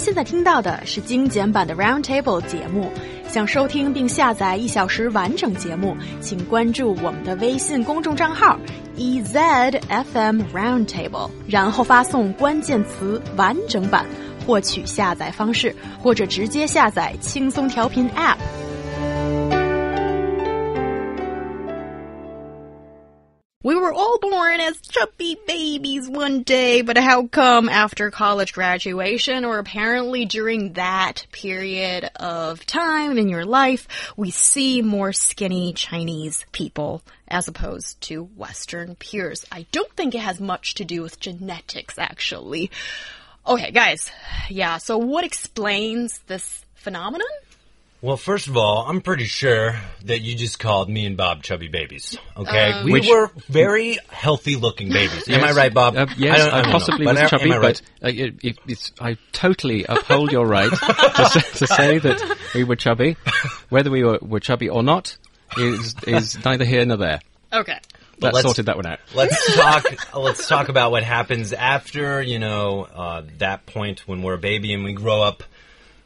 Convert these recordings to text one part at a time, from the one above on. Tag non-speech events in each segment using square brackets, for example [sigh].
现在听到的是精简版的 Roundtable 节目。想收听并下载一小时完整节目，请关注我们的微信公众账号 EZFM Roundtable，然后发送关键词“完整版”获取下载方式，或者直接下载轻松调频 App。We were all born as chubby babies one day, but how come after college graduation or apparently during that period of time in your life, we see more skinny Chinese people as opposed to Western peers? I don't think it has much to do with genetics, actually. Okay, guys. Yeah, so what explains this phenomenon? Well, first of all, I'm pretty sure that you just called me and Bob chubby babies. Okay, Um, we Which- were very healthy-looking babies. Am I right, Bob? Uh, yes, don't- I, don't know. possibly But was chubby, I right? but uh, it, it, it's, I totally uphold your right to, say, to say that we were chubby. Whether we were, were chubby or not is is neither here nor there. Okay. That let's- sorted that one out. let's talk. let's talk about what happens after you know uh, that point when we're a baby and we grow up,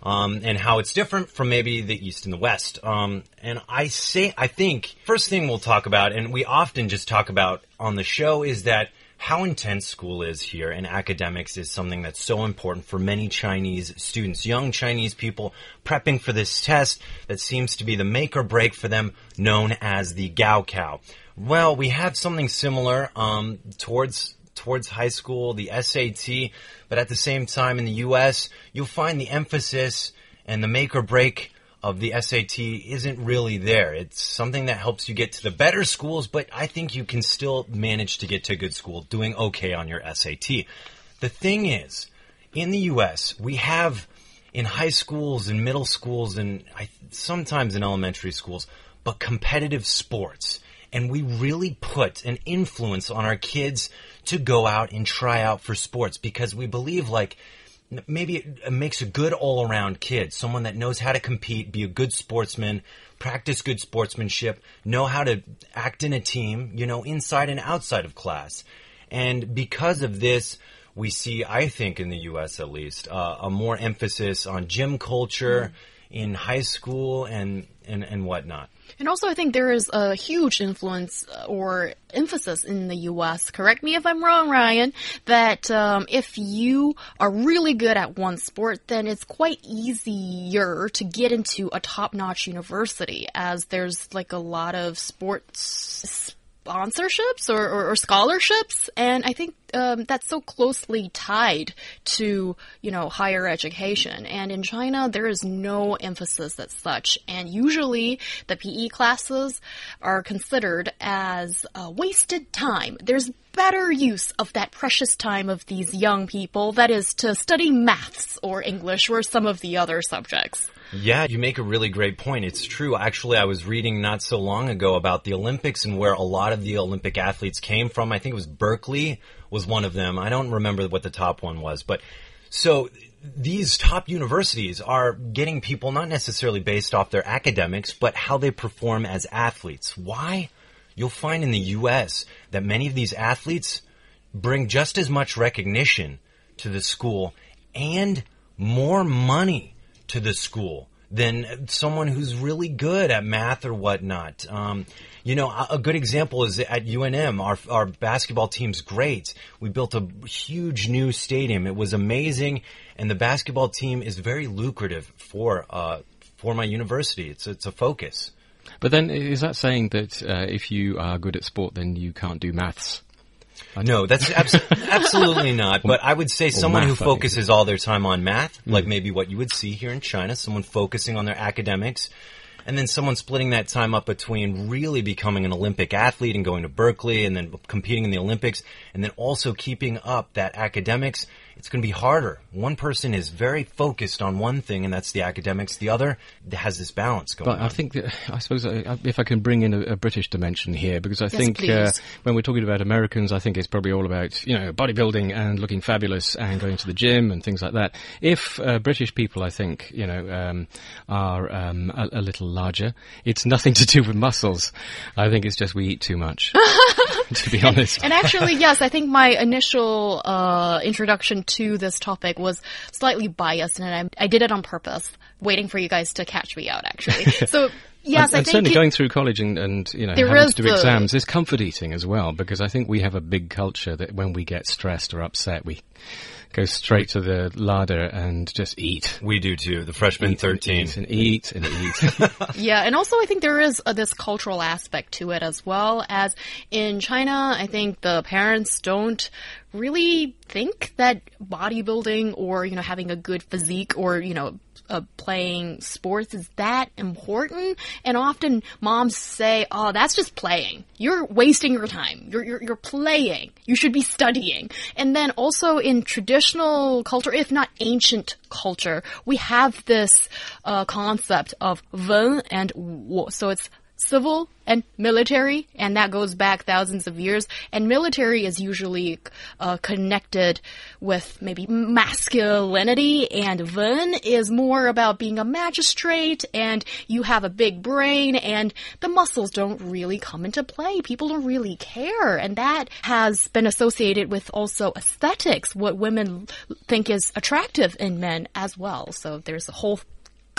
um, and how it's different from maybe the East and the West. Um, and I say, I think first thing we'll talk about, and we often just talk about on the show, is that how intense school is here and academics is something that's so important for many Chinese students, young Chinese people prepping for this test that seems to be the make or break for them, known as the Gao Gaokao. Well, we have something similar um, towards towards high school, the SAT, but at the same time in the U.S., you'll find the emphasis and the make or break of the SAT isn't really there. It's something that helps you get to the better schools, but I think you can still manage to get to a good school doing okay on your SAT. The thing is, in the U.S., we have in high schools and middle schools and I, sometimes in elementary schools, but competitive sports. And we really put an influence on our kids to go out and try out for sports because we believe like maybe it makes a good all around kid, someone that knows how to compete, be a good sportsman, practice good sportsmanship, know how to act in a team, you know, inside and outside of class. And because of this, we see, I think, in the U.S. at least, uh, a more emphasis on gym culture in high school and, and, and whatnot. And also, I think there is a huge influence uh, or emphasis in the U.S. Correct me if I'm wrong, Ryan. That um, if you are really good at one sport, then it's quite easier to get into a top-notch university, as there's like a lot of sports sponsorships or, or, or scholarships, and I think um, that's so closely tied to you know higher education. And in China, there is no emphasis as such, and usually the PE classes are considered as wasted time. There's better use of that precious time of these young people, that is to study maths or English or some of the other subjects. Yeah, you make a really great point. It's true. Actually, I was reading not so long ago about the Olympics and where a lot of the Olympic athletes came from. I think it was Berkeley was one of them. I don't remember what the top one was, but so these top universities are getting people not necessarily based off their academics, but how they perform as athletes. Why? You'll find in the US that many of these athletes bring just as much recognition to the school and more money to the school than someone who's really good at math or whatnot. Um, you know, a, good example is at UNM. Our our basketball team's great. We built a huge new stadium. It was amazing, and the basketball team is very lucrative for uh, for my university. It's it's a focus. But then, is that saying that uh, if you are good at sport, then you can't do maths? No, that's abs- absolutely not. [laughs] Oh, but I would say oh, someone who math, I think. focuses all their time on math, like mm. maybe what you would see here in China, someone focusing on their academics, and then someone splitting that time up between really becoming an Olympic athlete and going to Berkeley and then competing in the Olympics, and then also keeping up that academics. It's going to be harder. One person is very focused on one thing, and that's the academics. The other has this balance going But I think that, I suppose uh, if I can bring in a, a British dimension here, because I think uh, when we're talking about Americans, I think it's probably all about you know bodybuilding and looking fabulous and going to the gym and things like that. If uh, British people, I think you know, um, are um, a, a little larger, it's nothing to do with muscles. I think it's just we eat too much. [laughs] to be honest. And actually, yes, I think my initial uh, introduction to this topic was slightly biased, and I, I did it on purpose, waiting for you guys to catch me out, actually. [laughs] So. Yes, and, I and think certainly it- going through college and, and you know having to do the- exams, there's comfort eating as well because I think we have a big culture that when we get stressed or upset, we go straight to the larder and just eat. We do too. The freshman Eat and 13. eat and eat and eat. [laughs] [laughs] Yeah, and also I think there is uh, this cultural aspect to it as well as in China, I think the parents don't really think that bodybuilding or, you know, having a good physique or, you know, uh, playing sports is that important. And often moms say, oh, that's just playing. You're wasting your time. You're, you're, you're playing. You should be studying. And then also in traditional culture, if not ancient culture, we have this uh, concept of wen and wu. So it's civil and military, and that goes back thousands of years. And military is usually uh, connected with maybe masculinity, and Wen is more about being a magistrate, and you have a big brain, and the muscles don't really come into play. People don't really care, and that has been associated with also aesthetics, what women think is attractive in men as well. So there's a whole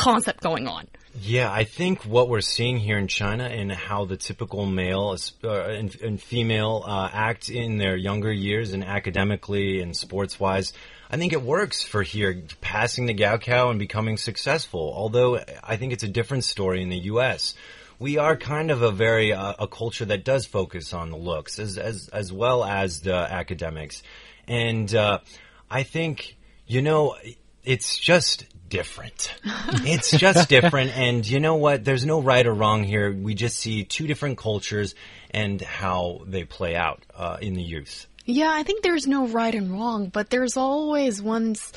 concept going on. Yeah, I think what we're seeing here in China and how the typical male uh, and, female uh, act in their younger years and academically and sports wise, I think it works for here, passing the Gaokao and becoming successful. Although I think it's a different story in the U.S. We are kind of a very uh, a culture that does focus on the looks as as as well as the academics, and uh, I think you know it's just different. it's just [laughs] different. And you know what? There's no right or wrong here. We just see two different cultures and how they play out uh, in the youth. Yeah, I think there's no right and wrong, but there's always ones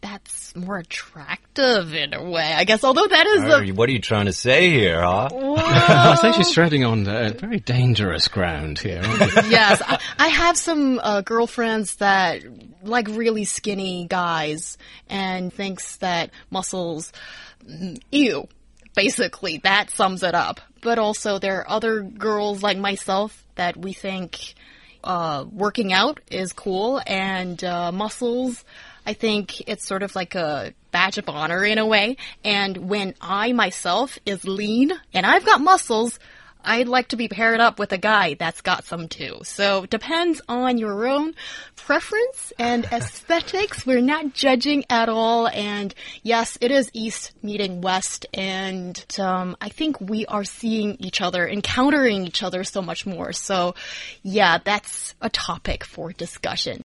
that's more attractive in a way. I guess, although that is Are the. what are you trying to say here, huh? I think she's treading on uh, very dangerous ground here. aren't [laughs] yes, I, I have some uh, girlfriends that like really skinny guys and thinks that muscles, mm, ew. Basically, that sums it up. But also, there are other girls like myself that we think uh, working out is cool and uh, muscles. I think it's sort of like a badge of honor in a way. And when I myself is lean and I've got muscles, I'd like to be paired up with a guy that's got some too. So depends on your own preference and [laughs] aesthetics. We're not judging at all. And yes, it is East meeting West. And um, I think we are seeing each other, encountering each other so much more. So yeah, that's a topic for discussion.